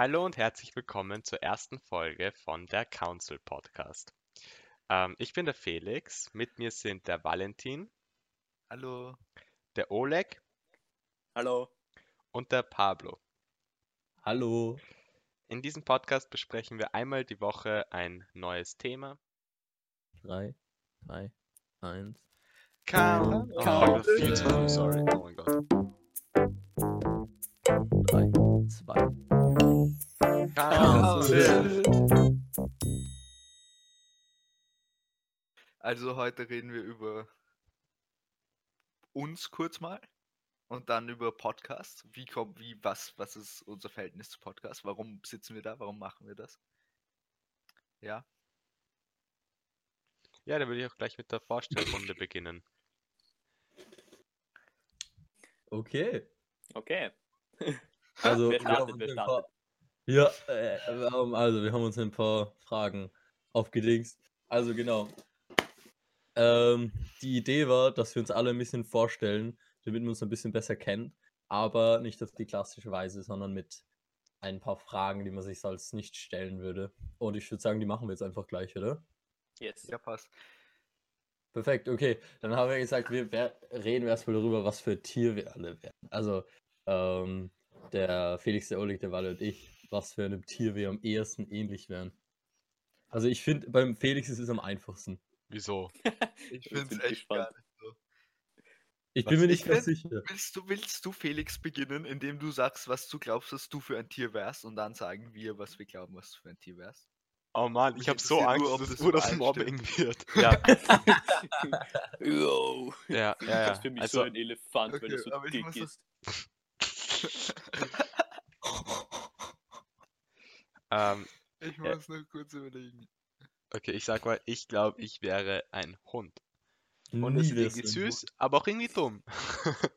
Hallo und herzlich willkommen zur ersten Folge von der Council Podcast. Ähm, ich bin der Felix, mit mir sind der Valentin, Hallo. der Oleg Hallo. und der Pablo. Hallo. In diesem Podcast besprechen wir einmal die Woche ein neues Thema. 3, 2, 1. Count. Oh, Count. viel zu früh, sorry. Oh mein Gott. 3, 2. Also heute reden wir über uns kurz mal und dann über Podcasts. Wie kommt, wie, was, was ist unser Verhältnis zu Podcasts? Warum sitzen wir da? Warum machen wir das? Ja. Ja, dann würde ich auch gleich mit der Vorstellrunde beginnen. Okay. Okay. Also, wir haben startet? uns ja, äh, wir haben, also wir haben uns ein paar Fragen aufgedingst. Also genau. Ähm, die Idee war, dass wir uns alle ein bisschen vorstellen, damit man uns ein bisschen besser kennt, aber nicht auf die klassische Weise, sondern mit ein paar Fragen, die man sich sonst nicht stellen würde. Und ich würde sagen, die machen wir jetzt einfach gleich, oder? Yes. Ja, passt. Perfekt, okay. Dann haben wir gesagt, wir reden erstmal darüber, was für Tier wir alle wären. Also, ähm, der Felix, der Oleg, der Walle und ich, was für einem Tier wir am ehesten ähnlich wären. Also, ich finde, beim Felix ist es am einfachsten. Wieso? Ich Ich finde es bin echt gespannt. gar nicht so. Ich Was bin mir ich nicht ganz sicher. Willst du, willst du, Felix, beginnen, indem du sagst, was du glaubst, dass du für ein Tier wärst und dann sagen wir, was wir glauben, was du für ein Tier wärst? Oh Mann, Mich ich habe so nur, Angst, ob dass das nur das. Mobbing wird. Ja, Yo. ja, Das ja. ist für mich Also, so ein Elefant, weil Okay, er so aber ich dick ist. ähm, Ich Ja. muss noch kurz überlegen. okay, ich sag mal, ich glaube, ich wäre ein Hund. Und Nie ist irgendwie süß, aber auch irgendwie dumm.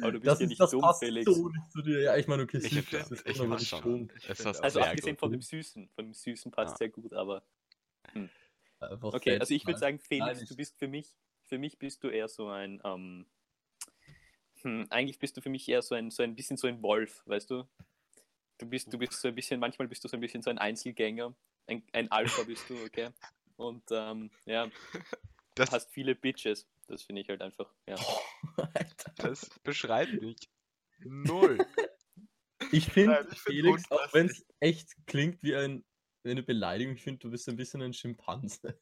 Aber du bist Das, ja ist, nicht das dumm, passt Felix. so nicht zu dir. Ja, ich meine, okay, Ich süß ist es ich schon, aber mach nicht schon. dumm. Ich Es ist Also abgesehen gut. von dem Süßen. Von dem Süßen passt Ah. sehr gut, aber. Einfach Okay, also ich würde sagen, Felix, Nein, du ich- bist für mich, für mich bist du eher so ein, ähm, hm, eigentlich bist du für mich eher so ein, so ein bisschen so ein Wolf, weißt du? Du bist, du bist so ein bisschen, manchmal bist du so ein bisschen so ein Einzelgänger, ein, ein Alpha bist du, okay? Und ähm, ja, Das, hast viele Bitches. Das finde ich halt einfach, ja. Alter. das beschreibt mich. Null. Ich finde, find Felix, auch wenn es echt klingt wie, ein, eine Beleidigung, ich finde, du bist ein bisschen ein Schimpanse.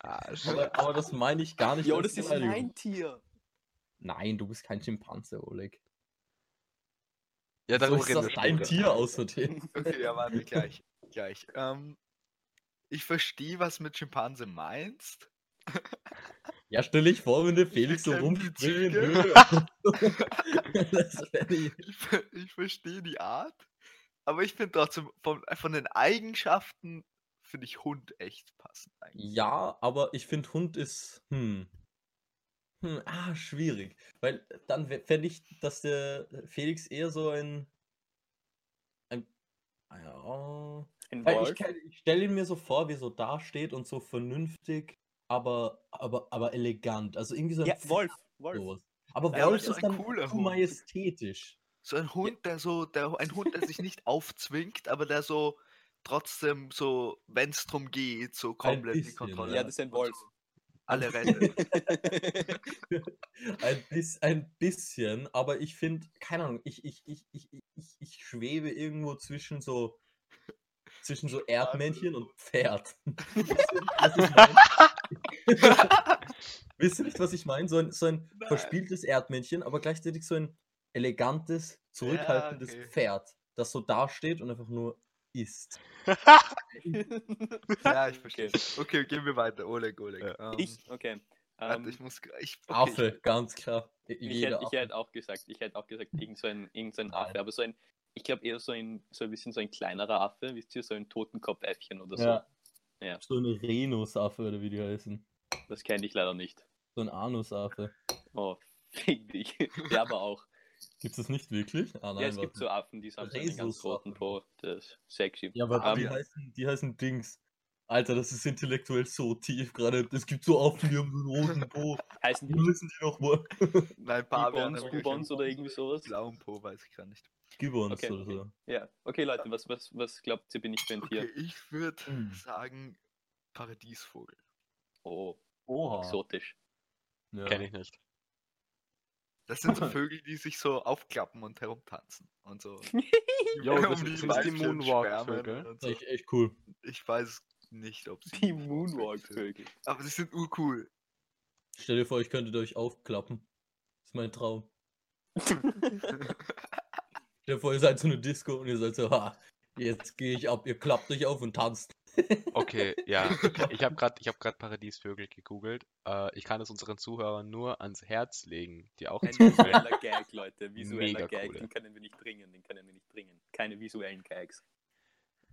Ah, Aber, aber das meine ich gar nicht. Jo, das ist mein Tier. Nein, du bist kein Schimpanse, Oleg. Ja, so darüber ist reden das wir dein später. Tier außerdem. Okay, ja, warte, gleich. gleich. Ähm, ich verstehe, was mit Schimpanse meinst. Ja, stell dich vor, wenn der Felix so rumspringen würde. Ich, ich verstehe die Art, aber ich finde trotzdem von, von den Eigenschaften finde ich Hund echt passend eigentlich. Ja, aber ich finde, Hund ist. Hm. Hm, ah, schwierig. Weil dann fände ich, dass der Felix eher so ein. ein ah ja, Ein Weil Wolf. ich, ich stelle ihn mir so vor, wie er so dasteht und so vernünftig, aber, aber, aber elegant. Also irgendwie so ein Ja, Wolf. Wolf. Aber Ja, Wolf so ist ein dann cooler zu majestätisch. So ein Hund, der so, der, ein Hund, der sich nicht aufzwingt, aber der so trotzdem so, wenn es drum geht, so komplett die bisschen, Kontrolle. Ja, das ist ein Wolf. Alle rettet. ein, bis, ein bisschen, aber ich finde, keine Ahnung, ich, ich, ich, ich, ich, ich schwebe irgendwo zwischen so zwischen so Erdmännchen und Pferd. Wisst ihr nicht, was ich meine? So ein, so ein Nein. verspieltes Erdmännchen, aber gleichzeitig so ein elegantes, zurückhaltendes okay. Pferd, das so dasteht und einfach nur isst. ja, ich verstehe. Okay. Okay, gehen wir weiter. Oleg, Oleg. Ja. Ähm, Ich, okay. warte, Ähm, ich muss. Ich, okay, Affe, ganz klar. ich, Jeder hätte, ich hätte auch gesagt, ich hätte auch gesagt, irgend so ein, irgend so ein. Affe, aber so ein, ich glaube eher so ein, so ein bisschen so ein kleinerer Affe, wisst ihr, so ein Totenkopfäffchen oder so. Ja. Ja. So ein Renusaffe oder wie die heißen. Das kenne ich leider nicht. So ein Anusaffe. Oh, fick dich. Ja, aber auch. Gibt es das nicht wirklich? Ah, ja, es gibt so Affen, die haben so einen ganz roten Po. Das ist sexy. Ja, aber Ah, die, ja. heißen, die heißen Dings. Alter, das ist intellektuell so tief gerade. Es gibt so Affen, die haben so einen roten Po. Heißen die müssen die noch mal? Nein. Bubons, Bubons oder irgendwie sowas? Blauen Po, weiß ich gar nicht. Gibbons Okay, oder okay. so. Ja, okay, Leute, was, was, was glaubt ihr, bin ich für ein Okay, Tier? ich würde Hm. sagen Paradiesvogel. Oh, Oha. exotisch. Ja. Kenne ich nicht. Das sind so Vögel, die sich so aufklappen und herumtanzen und so. Jo, das um sind die Moonwalk-Vögel. So. ist echt, echt cool. Ich weiß nicht, ob sie Die. Moonwalk-Vögel. Aber sie sind urcool. Stell dir vor, ich könnte euch aufklappen. Das ist mein Traum. Stell dir vor, ihr seid so eine Disco und ihr seid so, ha, jetzt gehe ich ab, ihr klappt euch auf und tanzt. Okay, ja. Ich habe gerade hab grad Paradiesvögel gegoogelt. Äh, ich kann es unseren Zuhörern nur ans Herz legen, die auch Ein visueller Gag, Leute. Visueller Mega Gag, coole. den können wir nicht bringen, den können wir nicht bringen. Keine visuellen Gags.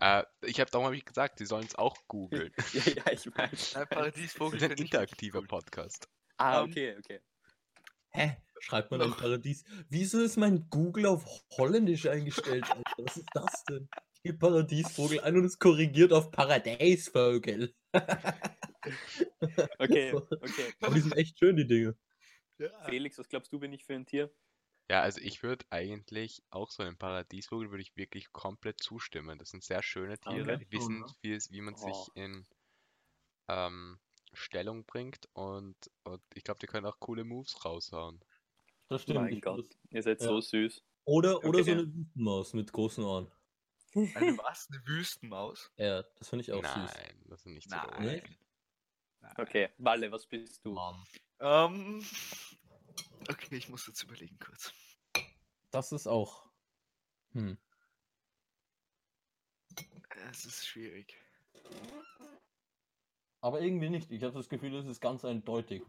Äh, ich habe darum hab ich gesagt, sie sollen es auch googeln. Ja, ja, ich weiß. Ein Paradiesvogel ist ein interaktiver cool. Podcast. Ah, Ähm, okay, okay. Hä? Schreibt man ein Noch. Paradies? Wieso ist mein Google auf Holländisch eingestellt? Alter? Was ist das denn? Hier Paradiesvogel ein und es korrigiert auf Paradiesvogel. Okay, okay. Aber die sind echt schön, die Dinge. Ja. Felix, was glaubst du, bin ich für ein Tier? Ja, also ich würde eigentlich auch so einem Paradiesvogel würde ich wirklich komplett zustimmen. Das sind sehr schöne Tiere, Okay. die wissen, wie, es, wie man sich Oh. in ähm, Stellung bringt und, und ich glaube, die können auch coole Moves raushauen. Das stimmt. mein ich Gott, ihr seid Ja. so süß. Oder, oder so Okay. eine Wüstenmaus mit großen Ohren. Eine was? Eine Wüstenmaus? Ja, das finde ich auch süß. Nein, das sind nicht so Nein. Nein. Okay, Walle, was bist du? Mann. Ähm, okay, ich muss jetzt überlegen kurz. Das ist auch. Hm. Es ist schwierig. Aber irgendwie nicht. Ich habe das Gefühl, es ist ganz eindeutig.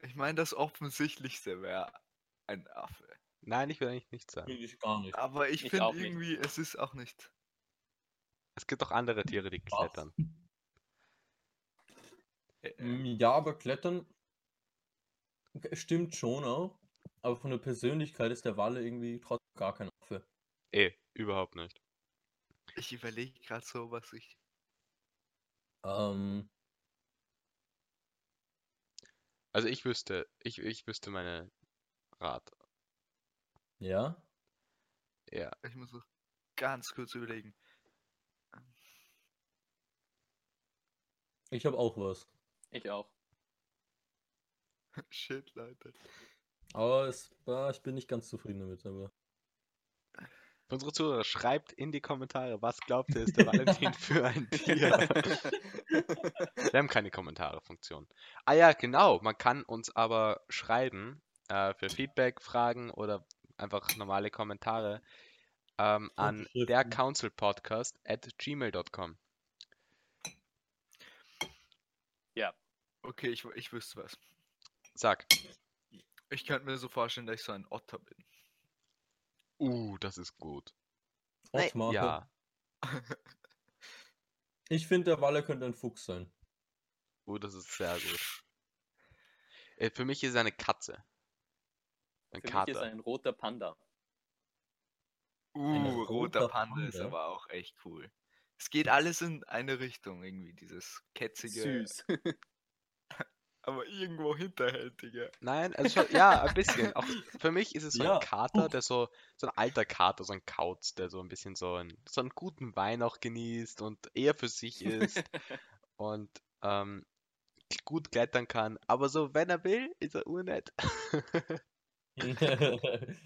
Ich meine, das Offensichtlichste wäre ein Affe. Nein, ich will eigentlich nicht sagen. Finde ich gar nicht. Aber ich Ich finde nicht. irgendwie, es ist auch nicht. Es gibt auch andere Tiere, die Was? klettern. Äh, äh, Mm, Ja, aber Klettern stimmt schon auch. Aber von der Persönlichkeit ist der Walle irgendwie trotzdem gar kein Affe. Eh, überhaupt nicht. Ich überlege gerade so, was ich. Ähm, Also ich wüsste, ich, ich wüsste meine Rat. Ja. Ja. Ich muss noch ganz kurz überlegen. Ich habe auch was. Ich auch. Shit, Leute. Aber es, ah, ich bin nicht ganz zufrieden damit. Aber unsere Zuhörer, schreibt in die Kommentare, was glaubt ihr, ist der Valentin für ein Tier? Wir haben keine Kommentare-Funktion. Ah ja, genau. Man kann uns aber schreiben äh, für Feedback, Fragen oder einfach normale Kommentare ähm, an der Council Podcast at gmail.com. Okay, ich, ich wüsste was. Sag. Ich könnte mir so vorstellen, dass ich so ein Otter bin. Uh, das ist gut. Ottmar, Ja. ich finde, der Walle könnte ein Fuchs sein. Uh, das ist sehr gut. Äh, Für mich ist es eine Katze. Ein Für mich Kater. ist ein roter Panda. Uh, roter roter Panda ist Panda? aber auch echt cool. Es geht alles in eine Richtung irgendwie, dieses ketzige, Süß. aber irgendwo hinterhältige. Nein, also schon, ja, ein bisschen. Auch für mich ist es so Ja, ein Kater, der so, so ein alter Kater, so ein Kauz, der so ein bisschen so, ein, so einen guten Wein auch genießt und eher für sich ist und ähm, gut klettern kann. Aber so, wenn er will, ist er urnett.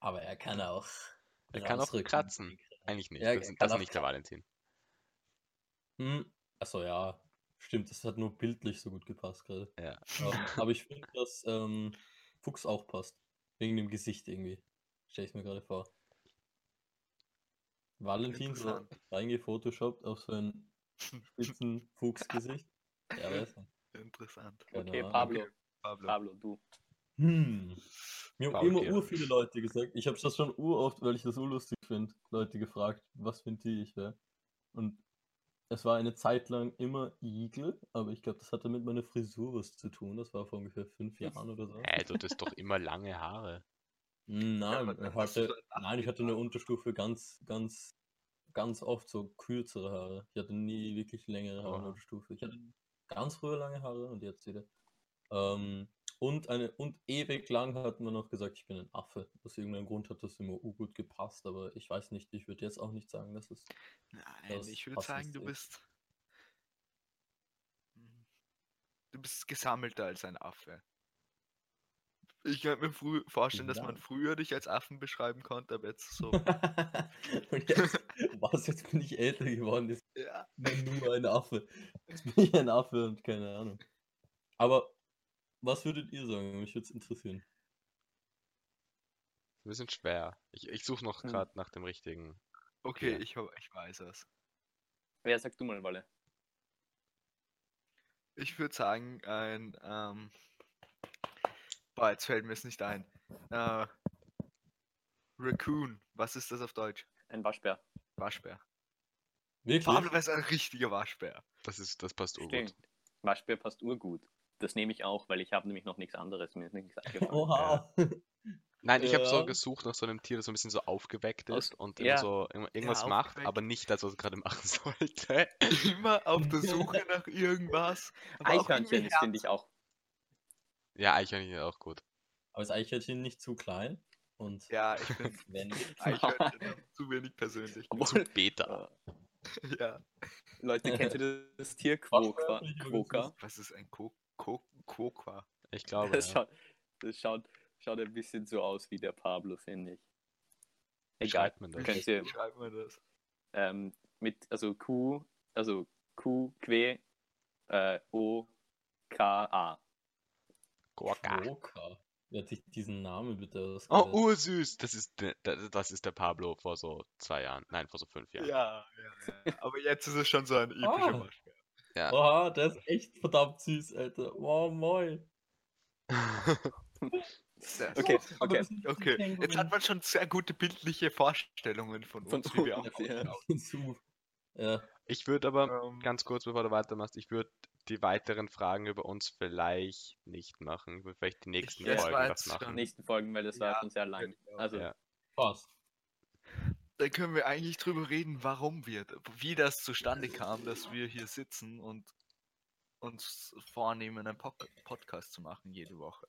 aber er kann auch. Er kann auch kratzen. Eigentlich nicht. Ja, das, er ist nicht der Valentin. Hm, achso, ja. Stimmt, das hat nur bildlich so gut gepasst gerade. Ja. Aber ich finde, dass ähm, Fuchs auch passt. Wegen dem Gesicht irgendwie. Stell ich mir gerade vor. Valentin so reingefotoshoppt auf so ein spitzen Fuchsgesicht. Ja, weiß nicht. Interessant. Okay. Pablo, Pablo. Pablo, du. Hm. Mir haben immer ur viele Leute gesagt, ich habe das schon uroft, weil ich das urlustig finde, Leute gefragt, was Tier ich wäre. Und es war eine Zeit lang immer Igel, aber ich glaube, das hatte mit meiner Frisur was zu tun. Das war vor ungefähr fünf Jahren oder so. Hä, du hattest doch immer lange Haare. Hm, Nein, du hatte, so ein nein, ich hatte eine. Unterstufe ganz, ganz, ganz oft so kürzere Haare. Ich hatte nie wirklich längere Haare in der Oha. Unterstufe. Ich hatte ganz früher lange Haare und jetzt wieder. Ähm, Und, eine, und ewig lang hat man noch gesagt, ich bin ein Affe. Aus irgendeinem Grund hat das immer gut gepasst, aber ich weiß nicht, ich würde jetzt auch nicht sagen, dass es. Nein, Das ich würde sagen, du bist. Du bist gesammelter als ein Affe. Ich könnte mir vorstellen, dass man früher dich als Affen beschreiben konnte, aber jetzt so. jetzt, was, jetzt bin ich älter geworden, jetzt ja. nur ein Affe. Jetzt bin ich ein Affe und keine Ahnung. Aber was würdet ihr sagen? Mich würde es interessieren. Ein bisschen schwer. Ich, ich suche noch Hm. gerade nach dem richtigen. Okay, Ja. ich, ich weiß es. Wer sagt du mal, Walle? Ich würde sagen, ein. Ähm, boah, jetzt fällt mir es nicht ein. Äh, Raccoon. Was ist das auf Deutsch? Ein Waschbär. Waschbär. Wirklich? Pablo ist ein richtiger Waschbär. Das ist, das passt urgut. Waschbär passt urgut. Das nehme ich auch, weil ich habe nämlich noch nichts anderes. Mir ist nichts eingefallen. Oha. Nein, ich habe so Ja. gesucht nach so einem Tier, das so ein bisschen so aufgeweckt Aus- ist und ja. immer so irgend- irgendwas macht, aufgeweckt. aber nicht das, was es gerade machen sollte. Immer auf der Suche nach irgendwas. Eichhörnchen finde ich auch. Ja, Eichhörnchen ist auch gut. Aber ist Eichhörnchen nicht zu klein? Und Ja, ich finde wenn. Eichhörnchen zu wenig persönlich. Zu Obwohl, Beta. äh, Ja. Leute, kennt ihr das Tier Quokka? Was ist ein Ko Ko Quokka? Ich glaube. Das, ja. schaut, das schaut, schaut ein bisschen so aus wie der Pablo, finde ich. Wie Egal. schreibt man das? Könnt ihr, schreibt man das? ähm, mit, also Q, also Q, Q, äh, O, K, A. Quokka. Quokka. Wer hat sich diesen Namen bitte Oh, ausgedacht? ursüß. Das ist, der- der- das ist der Pablo vor so zwei Jahren. Nein, vor so fünf Jahren. Ja, ja, ja. Aber jetzt ist es schon so ein epischer. Waschbär. Ja. Oha, der ist echt verdammt süß, Alter. Wow, moin. Okay, okay. die Okay, jetzt hat man schon sehr gute bildliche Vorstellungen von Von uns, wie wir auch ja. Ich würde aber, Ähm, ganz kurz bevor du weitermachst, ich würde die weiteren Fragen über uns vielleicht nicht machen. Ich würde vielleicht die nächsten Folgen war was machen. Nächsten Folgen, weil das war Ja, schon sehr lang. genau. Also, Ja. passt. Da können wir eigentlich drüber reden, warum wir, wie das zustande kam, dass wir hier sitzen und uns vornehmen, einen Pod Podcast zu machen jede Woche.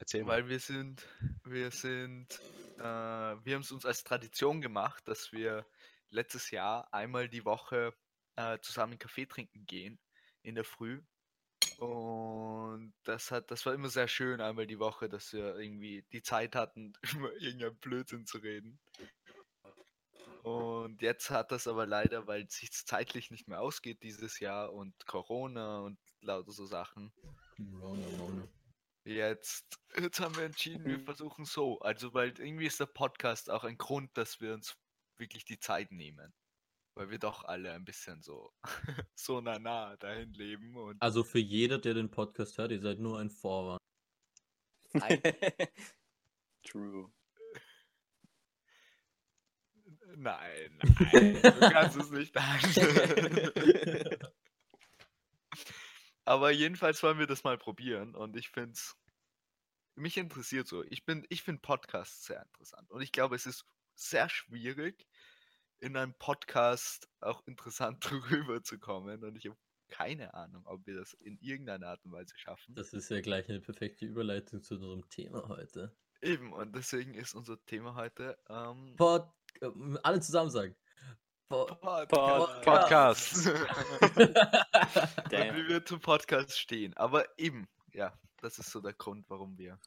Erzähl mal. Weil wir sind, wir sind, äh, wir haben es uns als Tradition gemacht, dass wir letztes Jahr einmal die Woche äh, zusammen Kaffee trinken gehen in der Früh. Und das hat, das war immer sehr schön, einmal die Woche, dass wir irgendwie die Zeit hatten, über irgendein Blödsinn zu reden. Und jetzt hat das aber leider, weil es sich zeitlich nicht mehr ausgeht dieses Jahr und Corona und lauter so Sachen, Rona, Rona. Jetzt, jetzt haben wir entschieden, wir versuchen so. Also, weil irgendwie ist der Podcast auch ein Grund, dass wir uns wirklich die Zeit nehmen. Weil wir doch alle ein bisschen so, so nah nah dahin leben und Also für jeder, der den Podcast hört, ihr seid nur ein Vorwand. True. nein, nein, du kannst es nicht sagen. Aber jedenfalls wollen wir das mal probieren und ich finde es, mich interessiert so. Ich bin, ich finde Podcasts sehr interessant und ich glaube, es ist sehr schwierig, in einem Podcast auch interessant drüber zu kommen und ich habe keine Ahnung, ob wir das in irgendeiner Art und Weise schaffen. Das ist ja gleich eine perfekte Überleitung zu unserem Thema heute. Eben, und deswegen ist unser Thema heute ähm, Pod äh, alle zusammen sagen. Pod Podcast. und Damn. wie wir zum Podcast stehen. Aber eben, ja, das ist so der Grund, warum wir,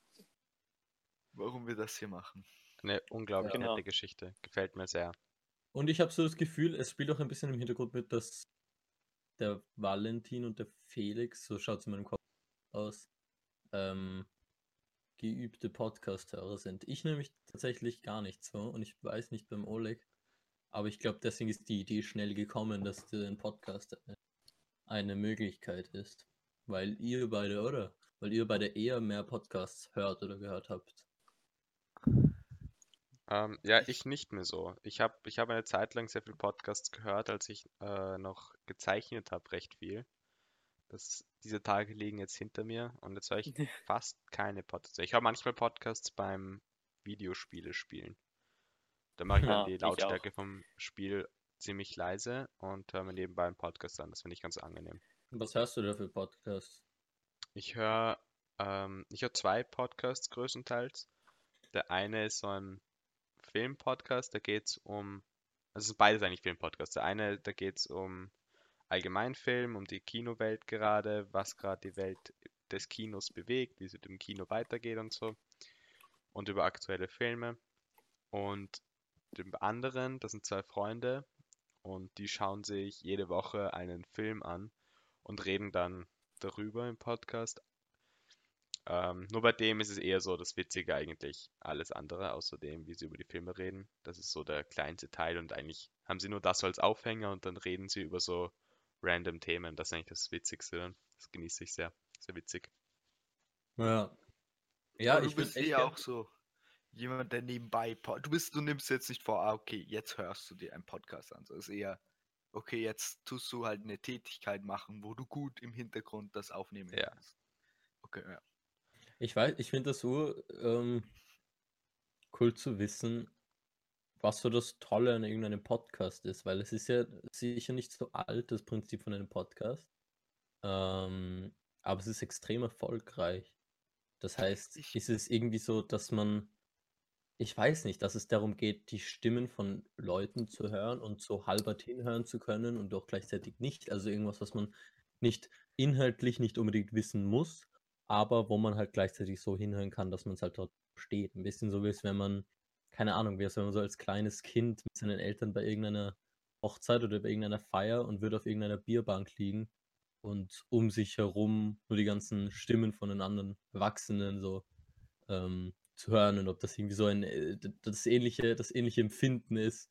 warum wir das hier machen. Eine unglaublich Ja. Genau. nette Geschichte. Gefällt mir sehr. Und ich habe so das Gefühl, es spielt auch ein bisschen im Hintergrund mit, dass der Valentin und der Felix, so schaut es in meinem Kopf aus, ähm, geübte Podcast-Hörer sind. Ich nämlich tatsächlich gar nicht so und ich weiß nicht beim Oleg, aber ich glaube, deswegen ist die Idee schnell gekommen, dass ein Podcast eine, eine Möglichkeit ist. Weil ihr beide, oder? Weil ihr beide eher mehr Podcasts hört oder gehört habt. Ähm, ja, ich nicht mehr so. Ich habe ich hab eine Zeit lang sehr viel Podcasts gehört, als ich äh, noch gezeichnet habe, recht viel. Das, diese Tage liegen jetzt hinter mir und jetzt höre ich fast keine Podcasts. Ich höre manchmal Podcasts beim Videospiele spielen. Da mache ich dann Ja, die. Lautstärke vom Spiel ziemlich leise und höre mir nebenbei einen Podcast an. Das finde ich ganz angenehm. Was hörst du da für Podcasts? Ich höre ähm, ich höre zwei Podcasts größtenteils. Der eine ist so ein Filmpodcast, da geht es um, also beides eigentlich Filmpodcasts. Der eine, da geht es um Allgemeinfilm, um die Kinowelt gerade, was gerade die Welt des Kinos bewegt, wie es mit dem Kino weitergeht und so. Und über aktuelle Filme. Und dem anderen, das sind zwei Freunde und die schauen sich jede Woche einen Film an und reden dann darüber im Podcast. Ähm, nur bei dem ist es eher so das Witzige eigentlich. Alles andere, außer dem, wie sie über die Filme reden. Das ist so der kleinste Teil und eigentlich haben sie nur das so als Aufhänger und dann reden sie über so random Themen. Das ist eigentlich das Witzigste dann. Das genieße ich sehr. Sehr witzig. Ja. Ja, Aber ich du bin bist echt eher gern- auch so jemand, der nebenbei. po- Du bist, du nimmst jetzt nicht vor, ah, okay, jetzt hörst du dir einen Podcast an. So ist eher, okay, jetzt tust du halt eine Tätigkeit machen, wo du gut im Hintergrund das aufnehmen Ja. kannst. Okay, ja. Ich weiß, ich finde das so ähm, cool zu wissen, was so das Tolle an irgendeinem Podcast ist, weil es ist ja sicher nicht so alt, das Prinzip von einem Podcast. Ähm, aber es ist extrem erfolgreich. Das heißt, Ich- ist es irgendwie so, dass man, ich weiß nicht, dass es darum geht, die Stimmen von Leuten zu hören und so halbert hinhören zu können und auch gleichzeitig nicht. Also irgendwas, was man nicht inhaltlich nicht unbedingt wissen muss, aber wo man halt gleichzeitig so hinhören kann, dass man es halt dort versteht. Ein bisschen so wie es, wenn man, keine Ahnung, wie es, wenn man so als kleines Kind mit seinen Eltern bei irgendeiner Hochzeit oder bei irgendeiner Feier und würde auf irgendeiner Bierbank liegen und um sich herum nur die ganzen Stimmen von den anderen Erwachsenen so ähm, zu hören und ob das irgendwie so ein äh, das ähnliche, das ähnliche Empfinden ist,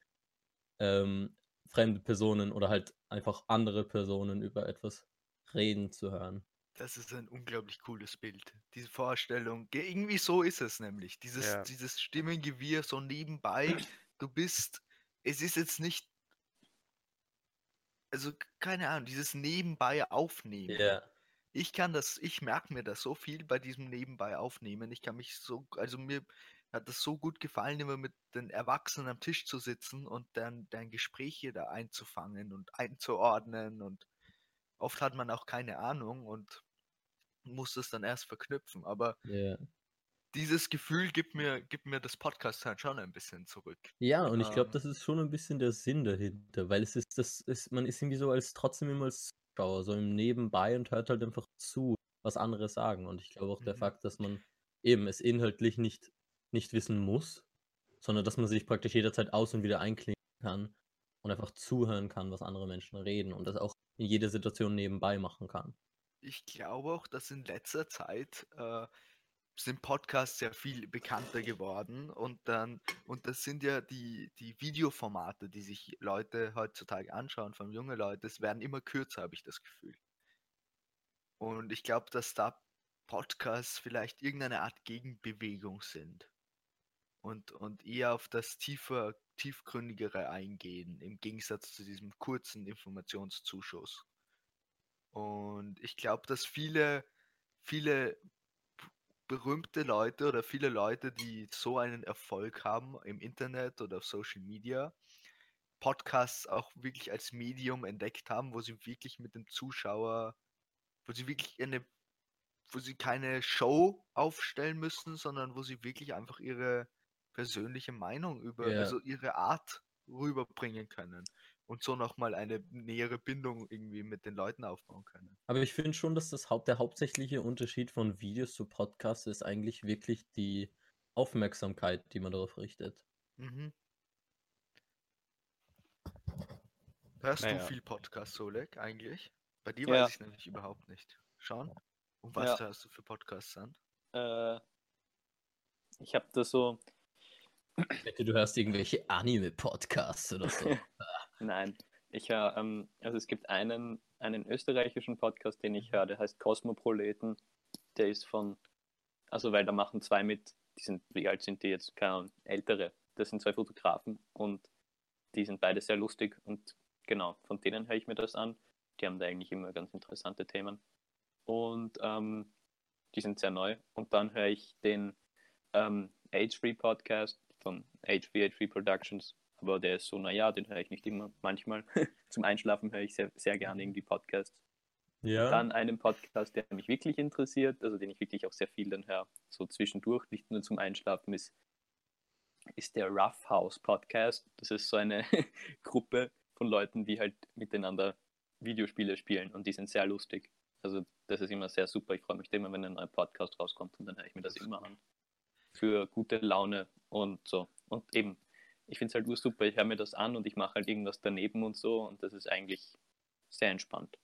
ähm, fremde Personen oder halt einfach andere Personen über etwas reden zu hören. Das ist ein unglaublich cooles Bild. Diese Vorstellung. ge- Irgendwie so ist es nämlich. Dieses, Ja. dieses Stimmengewirr so nebenbei. Du bist. Es ist jetzt nicht. Also, keine Ahnung, dieses Nebenbei aufnehmen. Ich kann das, ich merke mir das so viel bei diesem Nebenbei aufnehmen. Ich kann mich so, also mir hat das so gut gefallen, immer mit den Erwachsenen am Tisch zu sitzen und dann, dann Gespräche da einzufangen und einzuordnen und oft hat man auch keine Ahnung und muss das dann erst verknüpfen. Aber Ja. dieses Gefühl gibt mir, gibt mir das Podcast halt schon ein bisschen zurück. Ja, und ich glaube, Ähm. das ist schon ein bisschen der Sinn dahinter, weil es ist, das ist, man ist irgendwie so als trotzdem immer als Zuschauer, so im Nebenbei und hört halt einfach zu, was andere sagen. Und ich glaube auch der Mhm. Fakt, dass man eben es inhaltlich nicht, nicht wissen muss, sondern dass man sich praktisch jederzeit aus und wieder einklinken kann und einfach zuhören kann, was andere Menschen reden und das auch in jeder Situation nebenbei machen kann. Ich glaube auch, dass in letzter Zeit äh, sind Podcasts sehr viel bekannter geworden und dann, und das sind ja die, die Videoformate, die sich Leute heutzutage anschauen, von junge Leute, es werden immer kürzer, habe ich das Gefühl. Und ich glaube, dass da Podcasts vielleicht irgendeine Art Gegenbewegung sind und, und eher auf das tiefer, tiefgründigere eingehen, im Gegensatz zu diesem kurzen Informationszuschuss. Und ich glaube, dass viele, viele berühmte Leute oder viele Leute, die so einen Erfolg haben im Internet oder auf Social Media, Podcasts auch wirklich als Medium entdeckt haben, wo sie wirklich mit dem Zuschauer, wo sie wirklich eine, wo sie keine Show aufstellen müssen, sondern wo sie wirklich einfach ihre persönliche Meinung über, Ja. also ihre Art rüberbringen können und so nochmal eine nähere Bindung irgendwie mit den Leuten aufbauen können. Aber ich finde schon, dass das Haupt, der hauptsächliche Unterschied von Videos zu Podcasts ist eigentlich wirklich die Aufmerksamkeit, die man darauf richtet. Mhm. Hörst Naja. du viel Podcast, Solek, eigentlich? Bei dir Ja. weiß ich nämlich überhaupt nicht. Schon? Und was Ja. hörst du für Podcasts an? Äh, ich habe da so, Wette, du hörst irgendwelche Anime-Podcasts oder so. nein, ich höre, ähm, also es gibt einen, einen österreichischen Podcast, den ich höre, der heißt Kosmoproleten. Der ist von, also weil da machen zwei mit, die sind, wie alt sind die jetzt? Keine Ahnung, ältere. Das sind zwei Fotografen und die sind beide sehr lustig und genau, von denen höre ich mir das an. Die haben da eigentlich immer ganz interessante Themen. Und ähm, die sind sehr neu. Und dann höre ich den ähm, H3 Podcast von HV3 Productions. Aber der ist so, naja, den höre ich nicht immer. Manchmal zum Einschlafen höre ich sehr, sehr gerne irgendwie Podcasts. Ja. Dann einen Podcast, der mich wirklich interessiert, also den ich wirklich auch sehr viel dann höre, so zwischendurch, nicht nur zum Einschlafen, ist, ist der Rough House Podcast. Das ist so eine Gruppe von Leuten, die halt miteinander Videospiele spielen und die sind sehr lustig. Also das ist immer sehr super. Ich freue mich immer, wenn ein neuer Podcast rauskommt und dann höre ich mir das immer an. Für gute Laune und so. Und eben, ich finde es halt super. Ich höre mir das an und ich mache halt irgendwas daneben und so und das ist eigentlich sehr entspannt.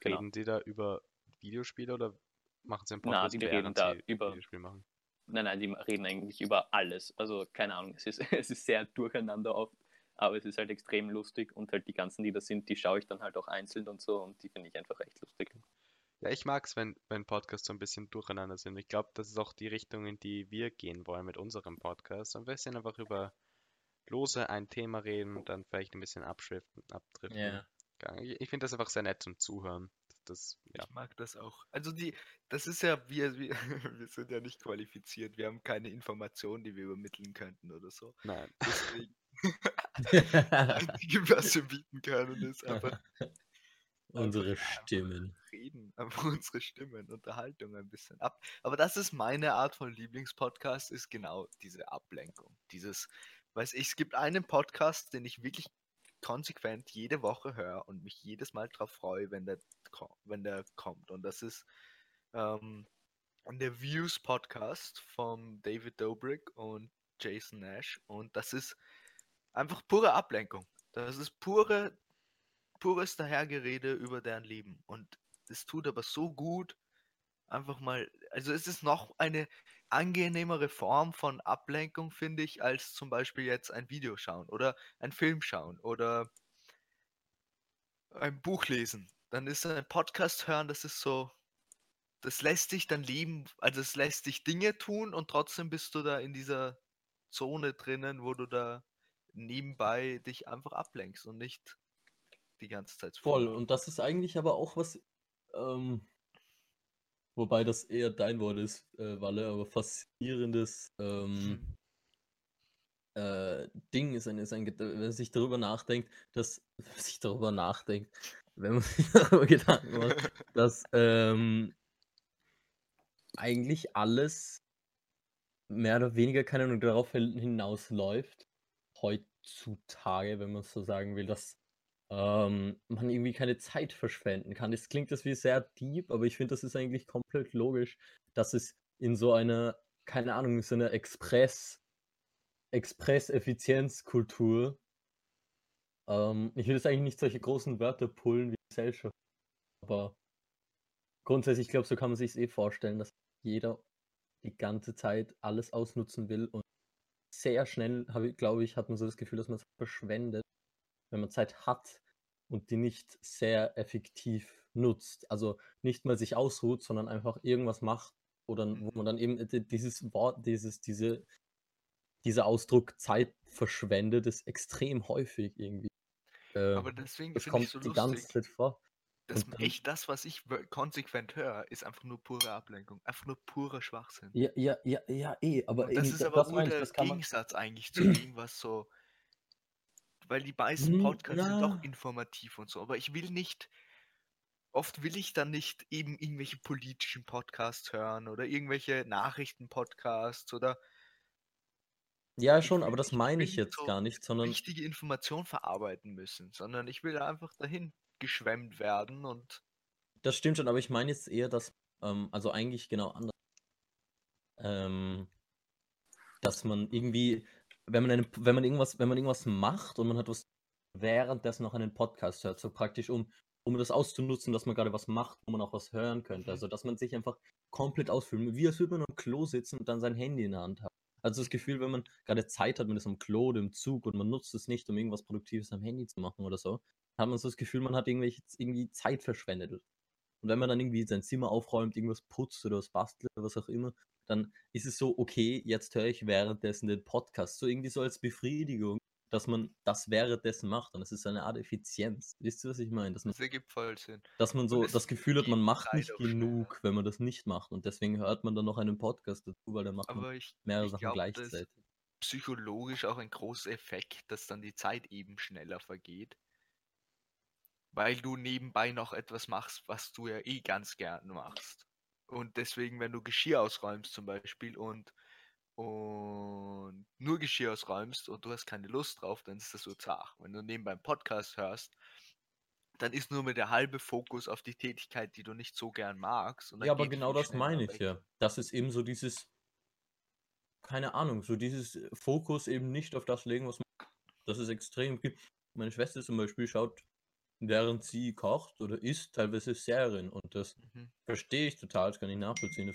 Genau. Reden die da über Videospiele oder machen sie einen Na, Podcast, die reden da über- Videospiele machen? Nein, nein, die reden eigentlich über alles. Also keine Ahnung, es ist, es ist sehr durcheinander oft, aber es ist halt extrem lustig und halt die ganzen, die da sind, die schaue ich dann halt auch einzeln und so und die finde ich einfach echt lustig. Ja, ich mag es, wenn, wenn Podcasts so ein bisschen durcheinander sind. Ich glaube, das ist auch die Richtung, in die wir gehen wollen mit unserem Podcast. Ein bisschen einfach über lose ein Thema reden und dann vielleicht ein bisschen abschriften, abdriften. Ja. Ja, Ich, ich finde das einfach sehr nett zum Zuhören. Das, ja. Ich mag das auch. Also die, das ist ja, wir, wir, wir sind ja nicht qualifiziert. Wir haben keine Informationen, die wir übermitteln könnten oder so. Nein. Deswegen, was wir bieten können, ist einfach Unsere Stimmen. reden, einfach unsere Stimmen, Unterhaltung ein bisschen ab. Aber das ist meine Art von Lieblingspodcast, ist genau diese Ablenkung. Dieses, weiß ich, es gibt einen Podcast, den ich wirklich konsequent jede Woche höre und mich jedes Mal darauf freue, wenn der, wenn der kommt. Und das ist ähm, der Views Podcast von David Dobrik und Jason Nash. Und das ist einfach pure Ablenkung. Das ist pure, pures Dahergerede über deren Leben. Und es tut aber so gut, einfach mal, also es ist noch eine angenehmere Form von Ablenkung, finde ich, als zum Beispiel jetzt ein Video schauen oder ein Film schauen oder ein Buch lesen. Dann ist ein Podcast hören, das ist so, das lässt dich dann leben, also es lässt dich Dinge tun und trotzdem bist du da in dieser Zone drinnen, wo du da nebenbei dich einfach ablenkst und nicht die ganze Zeit Voll. Und das ist eigentlich aber auch was, ähm, wobei das eher dein Wort ist, äh, Walle, aber faszinierendes ähm, Hm. äh, Ding ist ein, ist ein, wenn man sich darüber nachdenkt, dass, wenn man sich darüber nachdenkt, wenn man sich darüber Gedanken macht, dass ähm, eigentlich alles mehr oder weniger keine Ahnung darauf hin- hinausläuft, heutzutage, wenn man so sagen will, dass ähm, man irgendwie keine Zeit verschwenden kann. Das klingt das wie sehr deep, aber ich finde, das ist eigentlich komplett logisch, dass es in so einer, keine Ahnung, so einer Express, Express-Effizienz-Kultur, ähm, ich will jetzt eigentlich nicht solche großen Wörter pullen wie Gesellschaft, aber grundsätzlich, ich glaube, so kann man sich eh vorstellen, dass jeder die ganze Zeit alles ausnutzen will und sehr schnell, glaube ich, hat man so das Gefühl, dass man es verschwendet, wenn man Zeit hat und die nicht sehr effektiv nutzt. Also nicht mal sich ausruht, sondern einfach irgendwas macht oder wo man dann eben di- dieses Wort, dieses, diese, dieser Ausdruck Zeit verschwendet, ist extrem häufig irgendwie. Äh, Aber deswegen das kommt ich so die ganze lustig, Zeit vor. dann- echt das, was ich konsequent höre, ist einfach nur pure Ablenkung, einfach nur purer Schwachsinn. Ja, ja, ja, ja, eh, aber das ist aber das nur ich, der das. Gegensatz eigentlich zu dem, was so. Weil die meisten Hm, Podcasts sind doch ja. informativ und so, aber ich will nicht. Oft will ich dann nicht eben irgendwelche politischen Podcasts hören oder irgendwelche Nachrichten-Podcasts oder Ja, ich schon, will- aber das ich meine ich nicht jetzt so gar nicht, sondern wichtige Informationen verarbeiten müssen, sondern ich will einfach dahin geschwemmt werden und Das stimmt schon, aber ich meine jetzt eher, dass, ähm, also eigentlich genau anders. Ähm, dass man irgendwie, wenn man einen, wenn man irgendwas, wenn man irgendwas macht und man hat was währenddessen noch einen Podcast hört, so praktisch um, um das auszunutzen, dass man gerade was macht, wo man auch was hören könnte. Mhm. Also dass man sich einfach komplett ausfüllt, wie als würde man am Klo sitzen und dann sein Handy in der Hand haben. Also das Gefühl, wenn man gerade Zeit hat, man ist am Klo oder im Zug und man nutzt es nicht, um irgendwas Produktives am Handy zu machen oder so, hat man so das Gefühl, man hat irgendwelche, irgendwie Zeit verschwendet. Und wenn man dann irgendwie sein Zimmer aufräumt, irgendwas putzt oder was bastelt oder was auch immer, dann ist es so, okay, jetzt höre ich währenddessen den Podcast. So irgendwie so als Befriedigung, dass man das währenddessen macht. Und das ist eine Art Effizienz. Wisst ihr, was ich meine? Dass man, das ergibt voll Sinn. dass man so es das Gefühl hat, man macht nicht genug, wenn man das nicht macht. Und deswegen hört man dann noch einen Podcast dazu, weil dann macht man Aber ich, mehrere ich Sachen glaube, das gleichzeitig. ist psychologisch auch ein großer Effekt, dass dann die Zeit eben schneller vergeht. weil du nebenbei noch etwas machst, was du ja eh ganz gern machst. Und deswegen, wenn du Geschirr ausräumst zum Beispiel und, und nur Geschirr ausräumst und du hast keine Lust drauf, dann ist das so zart. Wenn du nebenbei einen Podcast hörst, dann ist nur mit der halbe Fokus auf die Tätigkeit, die du nicht so gern magst. Ja, aber genau das meine ich weg. ja. Das ist eben so dieses, keine Ahnung, so dieses Fokus eben nicht auf das legen, was man. Das ist extrem. Meine Schwester zum Beispiel schaut, während sie kocht oder isst, teilweise Serien und das Mhm. verstehe ich total, das kann ich nachvollziehen.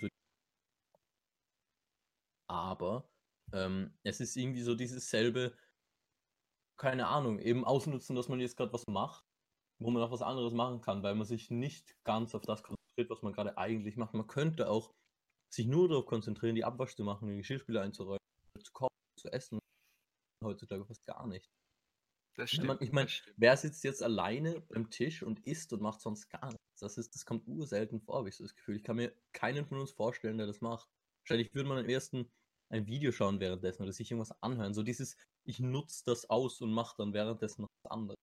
Aber ähm, es ist irgendwie so dieses selbe, keine Ahnung, eben ausnutzen, dass man jetzt gerade was macht, wo man auch was anderes machen kann, weil man sich nicht ganz auf das konzentriert, was man gerade eigentlich macht. Man könnte auch sich nur darauf konzentrieren, die Abwasch zu machen, die Geschirrspüler einzuräumen, zu kochen, zu essen. Heutzutage fast gar nicht. Das Wenn stimmt. man, ich meine, das wer sitzt jetzt alleine beim Tisch und isst und macht sonst gar nichts? Das, ist, das kommt urselten vor, habe ich so das Gefühl. Ich kann mir keinen von uns vorstellen, der das macht. Wahrscheinlich würde man am ersten ein Video schauen währenddessen oder sich irgendwas anhören. So dieses, ich nutze das aus und mache dann währenddessen noch was anderes.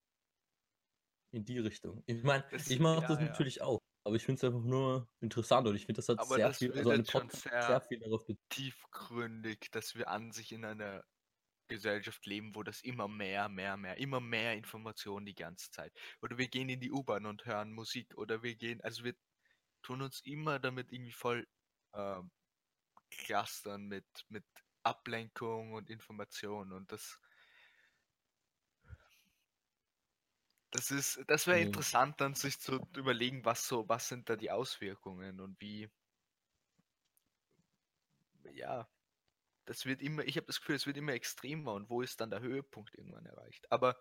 In die Richtung. Ich meine, Das- ich mache ja, das ja. natürlich auch. Aber ich finde es einfach nur interessant und ich finde, das hat Aber sehr das viel, also eine Podcast sehr- sehr viel darauf tiefgründig, dass wir an sich in einer Gesellschaft leben, wo das immer mehr, mehr, mehr, immer mehr Informationen die ganze Zeit. Oder wir gehen in die U-Bahn und hören Musik. Oder wir gehen, also wir tun uns immer damit irgendwie voll ähm, clustern mit, mit Ablenkung und Information. Und das das ist, das wäre Ja. interessant, dann sich zu überlegen, was so, was sind da die Auswirkungen und wie, ja, das wird immer, ich habe das Gefühl, es wird immer extremer und wo ist dann der Höhepunkt irgendwann erreicht. Aber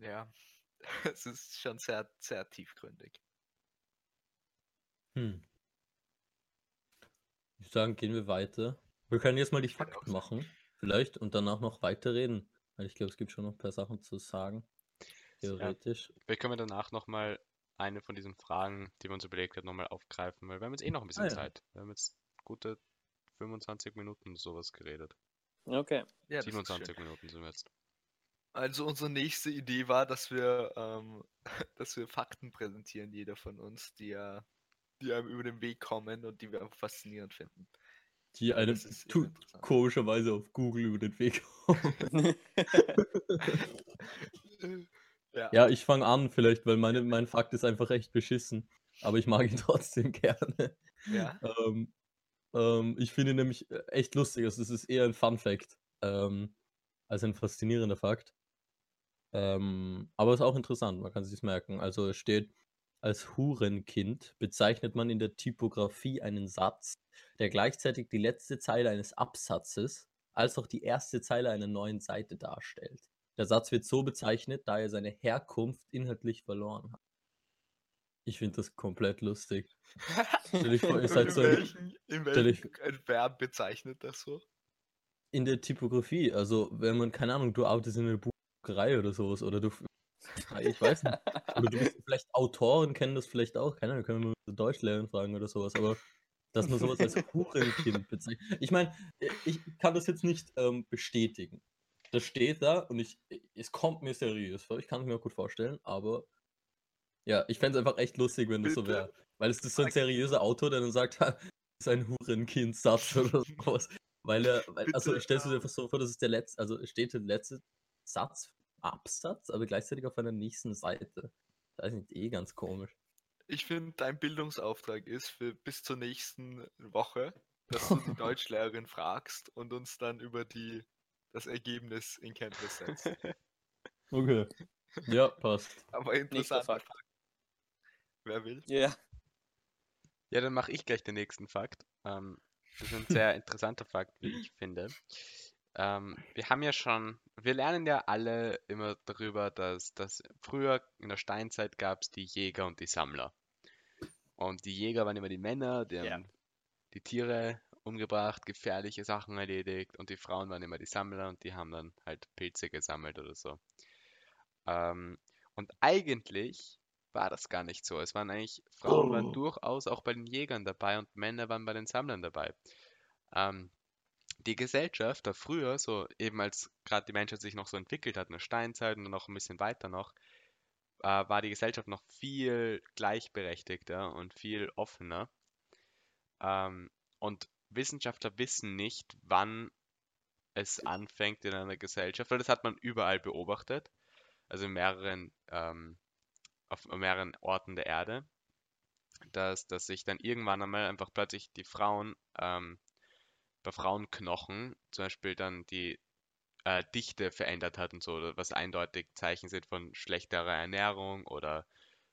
ja, es ist schon sehr, sehr tiefgründig. Hm. Ich würde sagen, gehen wir weiter. Wir können jetzt mal die Fakten machen, vielleicht, und danach noch weiterreden. Weil ich glaube, es gibt schon noch ein paar Sachen zu sagen. Theoretisch. Vielleicht können wir danach nochmal eine von diesen Fragen, die wir uns überlegt haben, nochmal aufgreifen, weil wir haben jetzt eh noch ein bisschen Ah, ja. Zeit. Wir haben jetzt gute 25 Minuten sowas geredet. Okay. Ja, das ist 27 schön. Minuten sind wir jetzt. Also unsere nächste Idee war, dass wir, ähm, dass wir Fakten präsentieren, jeder von uns, die ja, die einem über den Weg kommen und die wir einfach faszinierend finden. Die Ja, einem komischerweise auf Google über den Weg kommen. ja. ja, ich fange an, vielleicht, weil meine, mein Fakt ist einfach echt beschissen. Aber ich mag ihn trotzdem gerne. ja. Ähm, ähm, ich finde nämlich äh, echt lustig. Also es ist eher ein Fun Fact ähm, als ein faszinierender Fakt. Ähm, aber ist auch interessant, man kann sich merken. Also es steht, als Hurenkind bezeichnet man in der Typografie einen Satz, der gleichzeitig die letzte Zeile eines Absatzes als auch die erste Zeile einer neuen Seite darstellt. Der Satz wird so bezeichnet, da er seine Herkunft inhaltlich verloren hat. Ich finde das komplett lustig. Stell dich vor, ihr seid in so welchen, in welchem Verb bezeichnet das so? in der Typografie, also wenn man, keine Ahnung, du arbeitest in einer Bucherei oder sowas, oder du, ich weiß nicht, oder du bist vielleicht Autoren, kennen das vielleicht auch, keine Ahnung, können wir mal Deutschlehrerin fragen oder sowas, aber dass man sowas als Hurenkind bezeichnet. Ich meine, ich kann das jetzt nicht ähm, bestätigen. Das steht da und ich, es kommt mir seriös vor, ich kann es mir auch gut vorstellen, aber ja, ich fände es einfach echt lustig, wenn das so wäre. Weil es ist so ein seriöser Autor, der dann sagt, das ist ein Hurenkind-Satz oder sowas. Weil er, weil, also stellst du dir einfach so vor, das ist der letzte, also es steht der letzte Satz, Absatz, aber gleichzeitig auf einer nächsten Seite. Das ist eh ganz komisch. Ich finde, dein Bildungsauftrag ist für bis zur nächsten Woche, dass du die Deutschlehrerin fragst und uns dann über die, das Ergebnis in Kenntnis setzt. Okay. Ja, passt. Aber interessant. Wer will? Ja. Ja, dann mache ich gleich den nächsten Fakt. Ähm, das ist ein sehr interessanter Fakt, wie ich finde. Ähm, wir haben ja schon, wir lernen ja alle immer darüber, dass, dass früher in der Steinzeit gab es die Jäger und die Sammler. Und die Jäger waren immer die Männer, die Ja. haben die Tiere umgebracht, gefährliche Sachen erledigt und die Frauen waren immer die Sammler und die haben dann halt Pilze gesammelt oder so. Ähm, und eigentlich war das gar nicht so. Es waren eigentlich, Frauen waren Oh. durchaus auch bei den Jägern dabei und Männer waren bei den Sammlern dabei. Ähm, die Gesellschaft da früher, so eben als gerade die Menschheit sich noch so entwickelt hat, in der Steinzeit und noch ein bisschen weiter noch, äh, war die Gesellschaft noch viel gleichberechtigter und viel offener. Ähm, und Wissenschaftler wissen nicht, wann es anfängt in einer Gesellschaft, weil das hat man überall beobachtet, also in mehreren, ähm, auf mehreren Orten der Erde, dass, dass sich dann irgendwann einmal einfach plötzlich die Frauen ähm, bei Frauenknochen zum Beispiel dann die äh, Dichte verändert hat und so, was eindeutig Zeichen sind von schlechterer Ernährung oder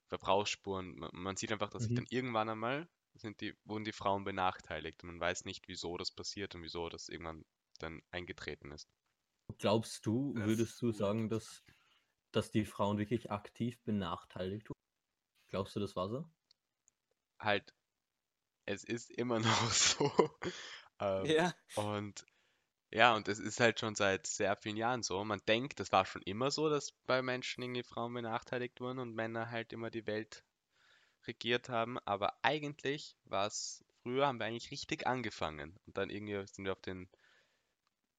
Verbrauchsspuren. Man, man sieht einfach, dass sich Mhm. dann irgendwann einmal sind die, wurden die Frauen benachteiligt und man weiß nicht, wieso das passiert und wieso das irgendwann dann eingetreten ist. Glaubst du, würdest du sagen, dass, dass die Frauen wirklich aktiv benachteiligt wurden? Glaubst du, das war so? Halt, es ist immer noch so. Ähm, Ja. Und ja, und es ist halt schon seit sehr vielen Jahren so. Man denkt, das war schon immer so, dass bei Menschen irgendwie Frauen benachteiligt wurden und Männer halt immer die Welt regiert haben. Aber eigentlich war es, früher haben wir eigentlich richtig angefangen. Und dann irgendwie sind wir auf den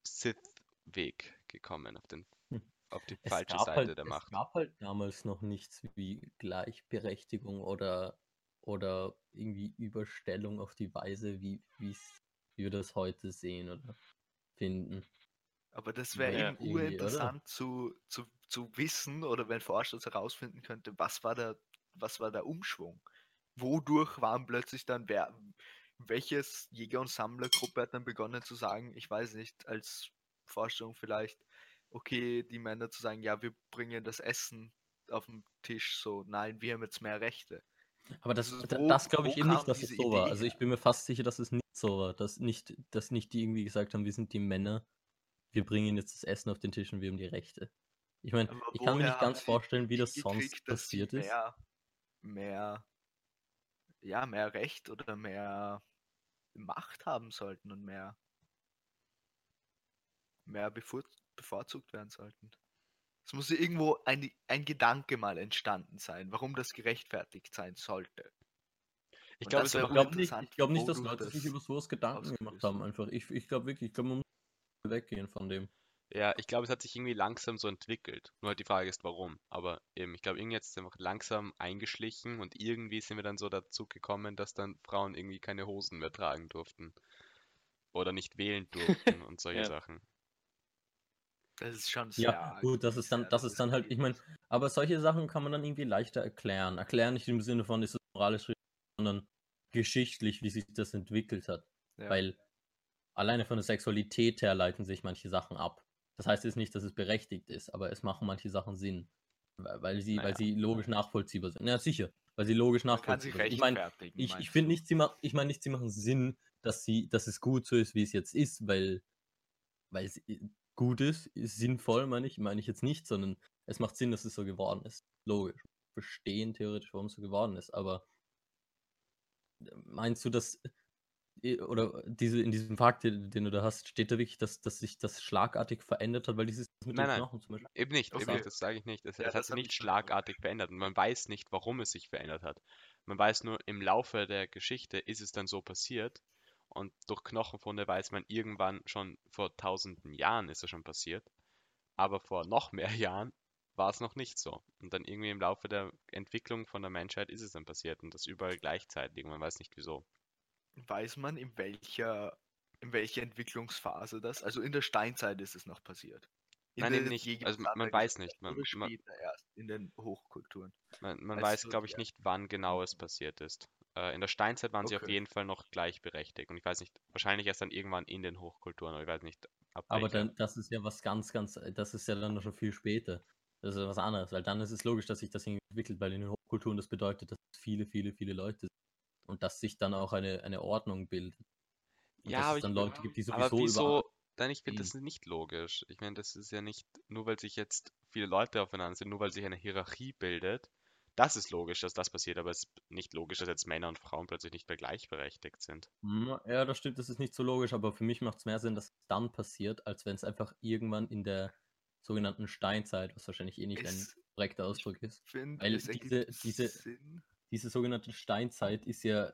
Sith-Weg gekommen, auf den. Auf die Es falsche gab Seite halt, der es Macht. gab halt damals noch nichts wie Gleichberechtigung oder, oder irgendwie Überstellung auf die Weise, wie, wie wir das heute sehen oder finden. Aber das wäre Ja, eben urinteressant zu, zu, zu wissen oder wenn Forscher es herausfinden könnte, was war der, was war der Umschwung? Wodurch waren plötzlich dann wer, welches Jäger- und Sammlergruppe hat dann begonnen zu sagen, ich weiß nicht, als Vorstellung vielleicht, okay, die Männer zu sagen, ja, wir bringen das Essen auf den Tisch, so, nein, wir haben jetzt mehr Rechte. Aber das, Also das glaube ich eben nicht, dass es so war. Idee Also ich bin mir fast sicher, dass es nicht so war. Dass nicht, dass nicht die irgendwie gesagt haben, wir sind die Männer, wir bringen jetzt das Essen auf den Tisch und wir haben die Rechte. Ich meine, ich kann mir nicht ganz vorstellen, wie das sonst passiert ist. Mehr, mehr, ja, mehr Recht oder mehr Macht haben sollten und mehr, mehr bevor, bevorzugt werden sollten. Es muss ja irgendwo ein, ein Gedanke mal entstanden sein, warum das gerechtfertigt sein sollte. Ich glaube, glaube nicht, ich glaub nicht, dass Leute sich das über sowas Gedanken gemacht haben. Einfach. Ich, ich glaube wirklich, ich glaube, man muss weggehen von dem. ja, ich glaube, es hat sich irgendwie langsam so entwickelt. Nur halt die Frage ist, warum. Aber eben, ich glaube, irgendwie hat es einfach langsam eingeschlichen und irgendwie sind wir dann so dazu gekommen, dass dann Frauen irgendwie keine Hosen mehr tragen durften. Oder nicht wählen durften und solche Ja. Sachen. Das ist schon sehr. Ja, gut, das ist dann, das ist dann halt, ich meine, aber solche Sachen kann man dann irgendwie leichter erklären. Erklären nicht im Sinne von, ist es moralisch richtig, sondern geschichtlich, wie sich das entwickelt hat. Ja. Weil alleine von der Sexualität her leiten sich manche Sachen ab. Das heißt jetzt nicht, dass es berechtigt ist, aber es machen manche Sachen Sinn. Weil weil sie, weil Naja. sie logisch nachvollziehbar sind. Ja, sicher, weil sie logisch Man nachvollziehbar sind. Ich meine, ich, ich finde nicht, sie ma ich meine nicht, sie machen Sinn, dass sie, dass es gut so ist, wie es jetzt ist, weil, weil i- gut ist, ist sinnvoll, meine ich, meine ich jetzt nicht, sondern es macht Sinn, dass es so geworden ist. Logisch. Verstehen theoretisch, warum es so geworden ist, aber äh, meinst du, dass i- oder diese, in diesem Fakt, den, den du da hast, steht da wirklich, dass, dass sich das schlagartig verändert hat, weil dieses mit Nein, den nein. Knochen zum Beispiel. Eben nicht, eben Okay. nicht, das sage ich nicht. Es, Ja, hat sich nicht schlagartig verändert und man weiß nicht, warum es sich verändert hat. Man weiß nur, im Laufe der Geschichte ist es dann so passiert und durch Knochenfunde weiß man irgendwann schon vor tausenden Jahren ist es schon passiert, aber vor noch mehr Jahren war es noch nicht so. Und dann irgendwie im Laufe der Entwicklung von der Menschheit ist es dann passiert und das überall gleichzeitig. Man weiß nicht wieso. Weiß man, in welcher, in welcher Entwicklungsphase das? Also in der Steinzeit ist es noch passiert. In Nein, eben nicht. Also man- man weiß nicht. Man, man, erst, in den Hochkulturen. man, man Weißt weiß, glaube ich, ja. nicht, wann genau es passiert ist. Äh, in der Steinzeit waren sie auf Okay. jeden Fall noch gleichberechtigt. Und ich weiß nicht, wahrscheinlich erst dann irgendwann in den Hochkulturen, aber ich weiß nicht, ab Aber dann, das ist ja was ganz, ganz, äh, das ist ja dann noch schon viel später. Das ist ja was anderes, weil dann ist es logisch, dass sich das entwickelt, weil in den Hochkulturen das bedeutet, dass es viele, viele, viele Leute sind. Und dass sich dann auch eine, eine Ordnung bildet. Und Ja, dass aber es dann ich- Leute gibt, die Aber sowieso über. wieso? Nein, ich finde das nicht logisch. Ich meine, das ist ja nicht, nur weil sich jetzt viele Leute aufeinander sind, nur weil sich eine Hierarchie bildet. Das ist logisch, dass das passiert, aber es ist nicht logisch, dass jetzt Männer und Frauen plötzlich nicht mehr gleichberechtigt sind. Hm, Ja, das stimmt, das ist nicht so logisch, aber für mich macht es mehr Sinn, dass es dann passiert, als wenn es einfach irgendwann in der sogenannten Steinzeit, was wahrscheinlich eh nicht ein Es, korrekter Ausdruck ist. finde, Weil diese- diese- Sinn. Diese sogenannte Steinzeit ist ja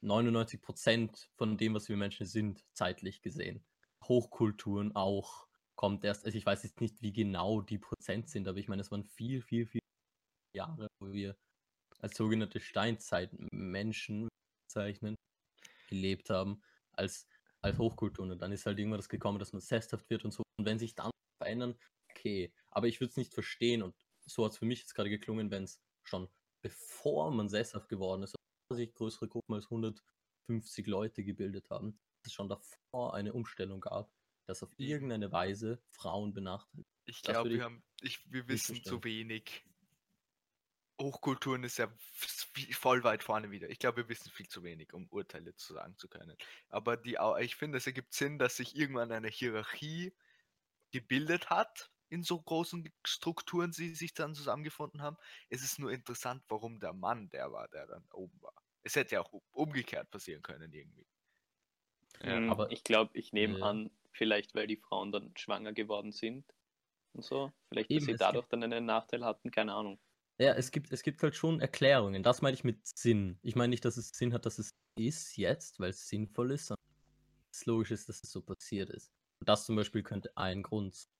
99% von dem, was wir Menschen sind, zeitlich gesehen. Hochkulturen auch kommt erst, also ich weiß jetzt nicht, wie genau die Prozent sind, aber ich meine, es waren viel, viel, viel Jahre, wo wir als sogenannte Steinzeitmenschen bezeichnen, gelebt haben, als, als Hochkulturen. Und dann ist halt irgendwann das gekommen, dass man sesshaft wird und so. Und wenn sich dann verändern, okay. Aber ich würde es nicht verstehen und so hat es für mich jetzt gerade geklungen, wenn es schon bevor man sesshaft geworden ist, sich größere Gruppen als 150 Leute gebildet haben, dass es schon davor eine Umstellung gab, dass auf irgendeine Weise Frauen benachteiligt. Ich glaube, wir ich haben, ich, wir wissen zu wenig. Hochkulturen ist ja voll weit vorne wieder. Ich glaube, wir wissen viel zu wenig, um Urteile zu sagen zu können. Aber die, Au- ich finde, es ergibt Sinn, dass sich irgendwann eine Hierarchie gebildet hat in so großen Strukturen, die sich dann zusammengefunden haben. Es ist nur interessant, warum der Mann der war, der dann oben war. Es hätte ja auch umgekehrt passieren können irgendwie. Ja, Hm, aber- ich glaube, ich nehme Äh. an, vielleicht weil die Frauen dann schwanger geworden sind und so. Vielleicht, Eben, dass sie es dadurch dann einen Nachteil hatten, keine Ahnung. Ja, es gibt, es gibt halt schon Erklärungen. Das meine ich mit Sinn. Ich meine nicht, dass es Sinn hat, dass es ist jetzt, weil es sinnvoll ist, sondern es logisch ist, dass es so passiert ist. Und das zum Beispiel könnte ein Grund sein.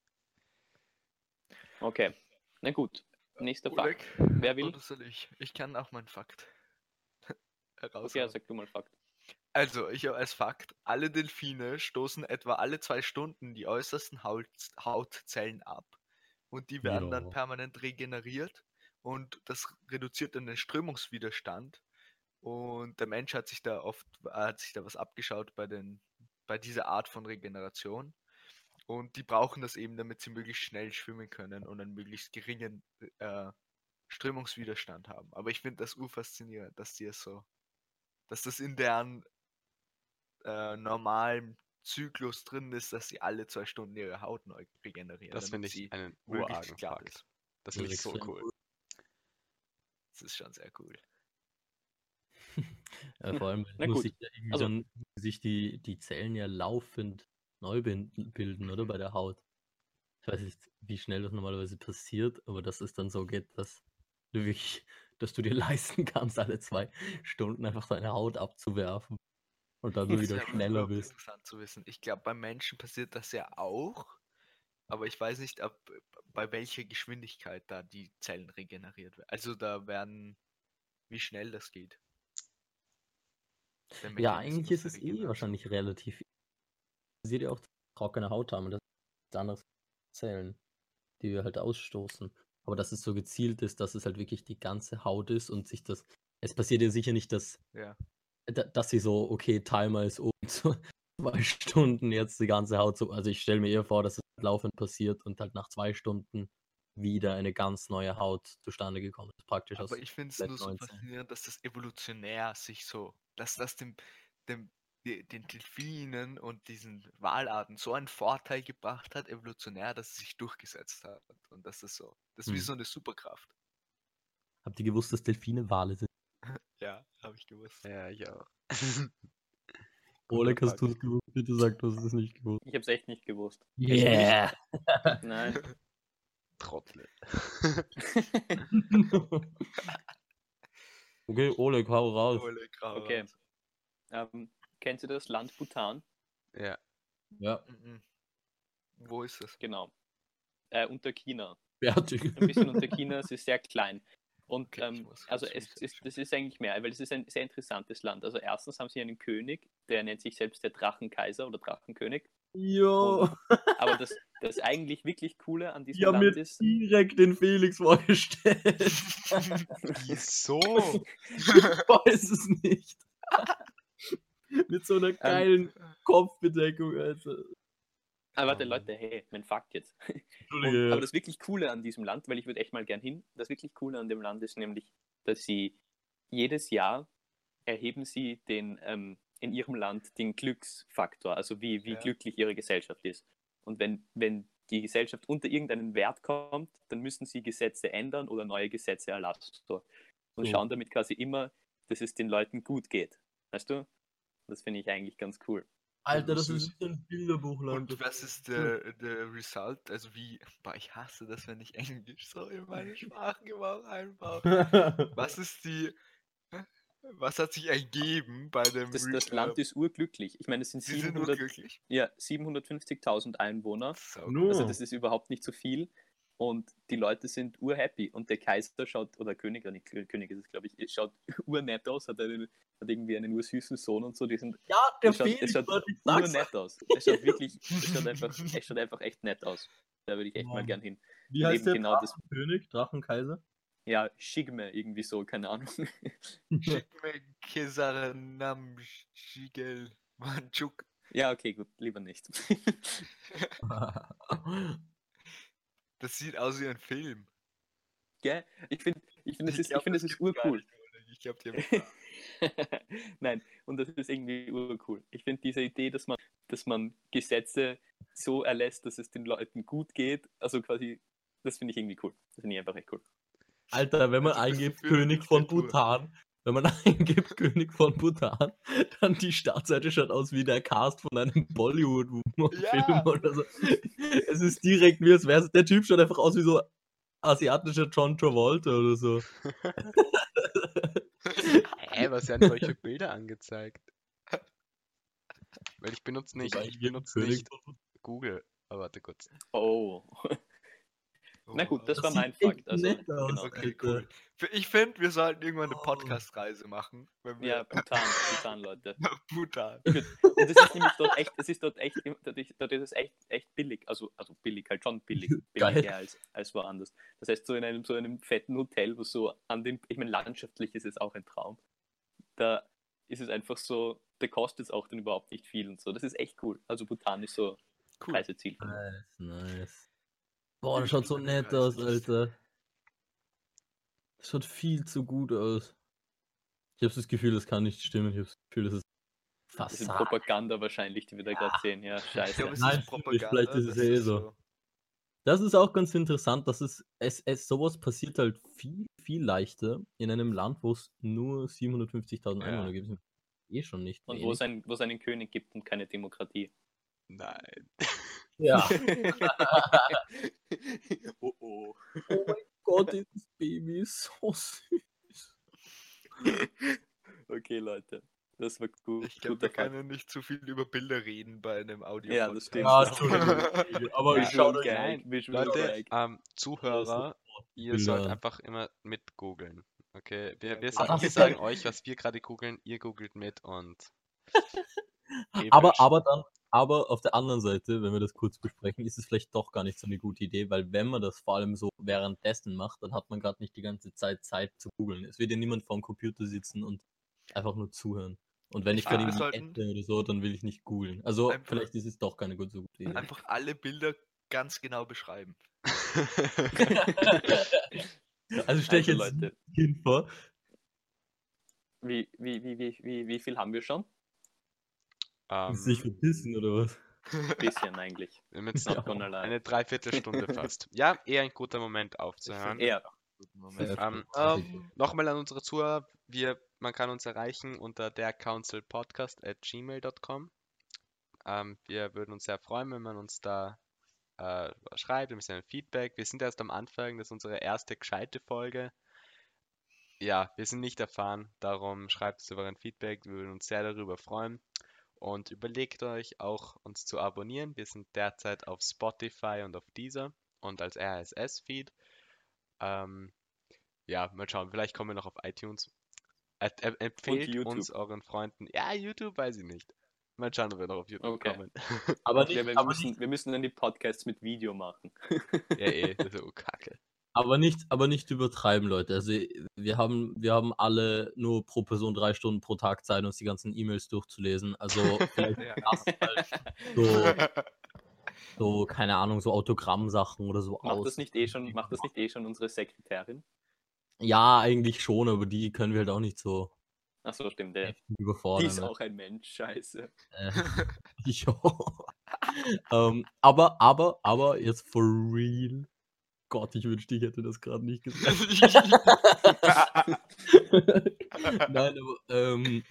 Okay, na gut. Nächster Oleg, Fakt. Wer will? Oder soll ich? Ich kann auch meinen Fakt heraushauen. Okay, sag du mal Fakt. Also, ich habe als Fakt, alle Delfine stoßen etwa alle zwei Stunden die äußersten Haut Hautzellen ab. Und die werden dann Ja. permanent regeneriert. Und das reduziert dann den Strömungswiderstand. Und der Mensch hat sich da oft, hat sich da was abgeschaut bei, den, bei dieser Art von Regeneration. Und die brauchen das eben, damit sie möglichst schnell schwimmen können und einen möglichst geringen äh, Strömungswiderstand haben. Aber ich finde das urfaszinierend, dass die es so, dass das in deren äh, normalen Zyklus drin ist, dass sie alle zwei Stunden ihre Haut neu regenerieren. Das finde damit ich sie einen möglichst ist. Das finde ich ist so cool. Das ist schon sehr cool. Ja, vor allem Na muss sich, ja irgendwie Also- dann, sich die, die Zellen ja laufend neu bilden, oder? Bei der Haut. Ich weiß nicht, wie schnell das normalerweise passiert, aber dass es dann so geht, dass du wirklich, dass du dir leisten kannst, alle zwei Stunden einfach deine Haut abzuwerfen und dann wieder schneller bist. interessant zu wissen. Ich glaube, beim Menschen passiert das ja auch, aber ich weiß nicht, ob, bei welcher Geschwindigkeit da die Zellen regeneriert werden. Also da werden, wie schnell das geht. Ja, eigentlich ist es eh wahrscheinlich relativ. Sieht ja auch trockene Haut haben und das ist andere Zellen, die wir halt ausstoßen. Aber dass es so gezielt ist, dass es halt wirklich die ganze Haut ist und sich das. Es passiert ja sicher nicht, dass, Ja. da- dass sie so, okay, Timer ist oben zwei Stunden jetzt die ganze Haut so. Also ich stelle mir eher vor, dass es laufend passiert und halt nach zwei Stunden wieder eine ganz neue Haut zustande gekommen ist. Praktisch aus. Aber ich finde es nur so faszinierend, dass das evolutionär sich so, dass das dem, dem, de- den Delfinen und diesen Walarten so einen Vorteil gebracht hat, evolutionär, dass es sich durchgesetzt hat. Und das ist so, das ist wie Hm. so eine Superkraft. Habt ihr gewusst, dass Delfine Wale sind? Ja, habe ich gewusst. Ja, ich auch. Oleg, hast du es gewusst? Bitte sag, du hast es nicht gewusst. Ich habe es echt nicht gewusst. Yeah! Nein. Trottel. okay, Oleg, hau raus. Ole Grau. Okay. ähm, kennt ihr das Land Bhutan? Ja. Ja, Mhm. Wo ist es? Genau. Äh, unter China. fertig. Ein bisschen unter China, es ist sehr klein. Und Okay, ähm, also es ist, das ist eigentlich mehr, weil es ist ein sehr interessantes Land. Also erstens haben sie einen König, der nennt sich selbst der Drachenkaiser oder Drachenkönig. Jo, Aber das, das eigentlich wirklich Coole an diesem ich habe mir Land ist, direkt den Felix vorgestellt. Wieso? ich weiß es nicht. Mit so einer geilen Kopfbedeckung, Alter. Ah, warte, Leute, hey, mein Fakt jetzt. Und, aber das wirklich Coole an diesem Land, weil ich würde echt mal gern hin, das wirklich Coole an dem Land ist nämlich, dass sie jedes Jahr erheben sie den, ähm, in ihrem Land den Glücksfaktor, also wie, wie Ja. glücklich ihre Gesellschaft ist. Und wenn, wenn die Gesellschaft unter irgendeinen Wert kommt, dann müssen sie Gesetze ändern oder neue Gesetze erlassen. So. Und So. schauen damit quasi immer, dass es den Leuten gut geht. Weißt du? Das finde ich eigentlich ganz cool. Alter, das ist ein Bilderbuchland. Und was ist der, der Result? Also wie, boah, ich hasse das, wenn ich Englisch so in meine Sprachgebrauch einbaue. Was ist die, was hat sich ergeben bei dem Das, Re- das Land äh, ist urglücklich. Ich meine, es sind Sie sind 700, unglücklich. ja, 750.000 Einwohner. So, Nur. Also das ist überhaupt nicht so viel. Und die Leute sind urhappy und der Kaiser schaut, oder König, oder nicht König ist es, glaube ich, schaut urnett aus, hat, einen, hat irgendwie einen ursüßen Sohn und so, die sind, Ja, der es schaut, Felix, schaut urnett aus. Es schaut wirklich, es schaut einfach, es schaut einfach echt nett aus. Da würde ich echt mal Mann. gern hin. Wie heißt der genau das- Drachenkönig? Drachenkaiser? Ja, Shigme, irgendwie so, keine Ahnung. Shigme Kesaranam Shigel Manchuk. ja, okay, gut, lieber nicht. Das sieht aus wie ein Film. Gell? Ich finde, ich find, es Ich ist, ich glaub, find, es das ist urcool. Ich glaube, die haben Nein, und das ist irgendwie urcool. Ich finde diese Idee, dass man, dass man Gesetze so erlässt, dass es den Leuten gut geht, also quasi, das finde ich irgendwie cool. Das finde ich einfach echt cool. Alter, wenn man Also eingibt König von? Bhutan, wenn man eingibt König von Bhutan, dann die Startseite schaut aus wie der Cast von einem Bollywood-Film Ja. oder so. Es ist direkt wie es wäre. Der Typ schaut einfach aus wie so asiatischer John Travolta oder so. Hä, was werden solche Bilder angezeigt? Weil ich benutze nicht, ich benutze nicht Google. Aber warte kurz. Oh. Na gut, das Oh, war mein Fakt. Also, genau. Okay, cool. Ich finde, wir sollten irgendwann eine Oh. Podcast-Reise machen. Wenn wir Ja, Bhutan, Bhutan, Leute. Bhutan. Und es ist nämlich dort echt, es ist dort echt, dort ist es echt, echt billig. Also, also billig, halt schon billig. Billiger als, als woanders. Das heißt, so in einem, so einem fetten Hotel, wo so an dem, ich meine, landschaftlich ist es auch ein Traum. Da ist es einfach so, da kostet es auch dann überhaupt nicht viel und so. Das ist echt cool. Also Bhutan ist so Cool. Reiseziel. Nice, nice. Boah, das schaut so nett aus. Alter. Das schaut viel zu gut aus. Ich habe das Gefühl, das kann nicht stimmen. Ich habe das Gefühl, das ist Das ist Fassade. Propaganda wahrscheinlich, die wir da gerade sehen. Ja, Ich glaube, scheiße. es Nein, ist. Propaganda. Vielleicht ist es das eh so. Das ist auch ganz interessant, dass es, es, es sowas passiert halt viel, viel leichter in einem Land, wo es nur 750.000 Ja. Einwohner gibt. Eh schon nicht. Und wo es, ein, wo es einen König gibt und keine Demokratie. Nein. Ja. oh oh. oh mein Gott, dieses Baby ist so süß. Okay, Leute. Das war gut. Ich glaube, wir Fakt. können nicht zu viel über Bilder reden bei einem Audio. Ja, das stimmt. Ja, Entschuldigung. Aber Ja. ich schau Visual euch Gag, Nein, Visual Leute, ähm, Zuhörer, ihr sollt Bilder. einfach immer mit googeln. Okay, wir, wir, Ah, sagen, wir ja- sagen euch, was wir gerade googeln, ihr googelt mit und. Aber, aber dann, aber auf der anderen Seite, wenn wir das kurz besprechen, ist es vielleicht doch gar nicht so eine gute Idee, weil wenn man das vor allem so währenddessen macht, dann hat man gerade nicht die ganze Zeit Zeit zu googeln. Es wird ja niemand vor dem Computer sitzen und einfach nur zuhören. Und wenn ich Ah, gerade irgendwie sollten- oder so, dann will ich nicht googeln. Also Einfach- vielleicht ist es doch keine gute, so gute Idee. Einfach alle Bilder ganz genau beschreiben. Also stell ich Also, jetzt Leute. Kind vor. Wie, wie, wie, wie, wie, wie viel haben wir schon? Ähm, Sich verpissen oder was? Ein bisschen eigentlich. wir haben jetzt noch lie. eine Dreiviertelstunde fast. Ja, eher ein guter Moment aufzuhören. Ja, Moment. Ähm, Ähm, Nochmal an unsere Zuhörer, wir, man kann uns erreichen unter der councilpodcast at gmail.com. Ähm, wir würden uns sehr freuen, wenn man uns da äh, schreibt, ein bisschen ein Feedback. Wir sind erst am Anfang, das ist unsere erste gescheite Folge. Ja, wir sind nicht erfahren, darum schreibt uns über ein Feedback, wir würden uns sehr darüber freuen. Und überlegt euch auch, uns zu abonnieren. Wir sind derzeit auf Spotify und auf Deezer und als RSS-Feed. Ähm, ja, mal schauen, vielleicht kommen wir noch auf iTunes. Ä- empfehlt uns euren Freunden. Ja, YouTube weiß ich nicht. Mal schauen, ob wir noch auf YouTube Okay. kommen. Aber ja, nicht, wir, aber, müssen, nicht, wir müssen dann die Podcasts mit Video machen. ja, eh, das ist so kacke. Aber nicht, aber nicht übertreiben, Leute. Also wir haben, wir haben alle nur pro Person drei Stunden pro Tag Zeit, uns die ganzen E-Mails durchzulesen. Also vielleicht halt so, so, keine Ahnung, so Autogrammsachen oder so Macht aus. das nicht eh schon, macht das nicht eh schon unsere Sekretärin? Ja, eigentlich schon, aber die können wir halt auch nicht so Achso, stimmt, der. heftig Die überfordern. ist ne? auch ein Mensch, scheiße. Äh, jo. ähm, aber, aber, aber, jetzt for real. Gott, ich wünschte, ich hätte das gerade nicht gesagt. Nein, aber ähm,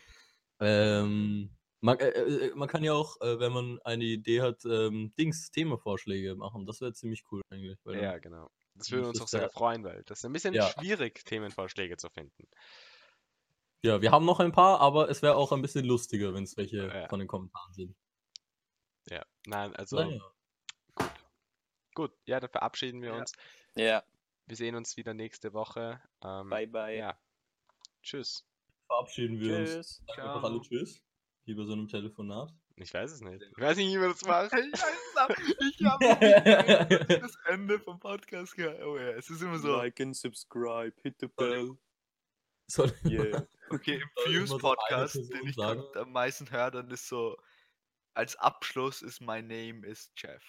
ähm, man, äh, äh, man kann ja auch, äh, wenn man eine Idee hat, ähm, Dings, Themavorschläge machen. Das wäre ziemlich cool eigentlich. Ja, genau. Das würde uns auch sehr freuen, weil das ist ein bisschen Ja. schwierig, Themenvorschläge zu finden. ja, wir haben noch ein paar, aber es wäre auch ein bisschen lustiger, wenn es welche Ja. von den Kommentaren sind. Ja, nein, also Naja. Gut, ja, dann verabschieden wir Ja. uns. Ja, Wir sehen uns wieder nächste Woche. Ähm, bye bye. Ja. Tschüss. Verabschieden wir uns. Tschüss. Sagen wir doch alle. Tschüss. Wie bei so einem Telefonat. Ich weiß es nicht. Ich weiß nicht, wie man das macht. Ich habe das Ende vom Podcast gehört. Oh ja, es ist immer so. Like and subscribe, hit the bell. Soll Yeah. Okay, im Soll immer Fuse so eine Podcast, Person den ich am meisten höre, dann ist so, als Abschluss ist My Name is Jeff.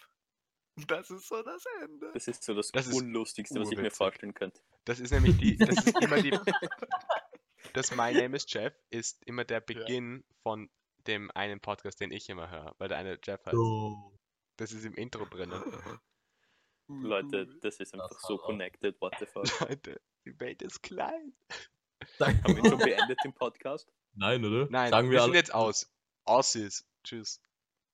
Das ist so das Ende. Das ist so das, Das Unlustigste, was ich mir vorstellen könnte. Das ist nämlich die, das ist immer die, das My Name is Jeff ist immer der Beginn von dem einen Podcast, den ich immer höre, weil der eine Jeff heißt. Oh. Das ist im Intro drin. Leute, das ist einfach Das so connected, what the fuck. Leute, die Welt ist klein. Haben wir schon beendet den Podcast? Nein, oder? Nein, Sagen wir, wir sind alle. jetzt aus. Aussies. Tschüss.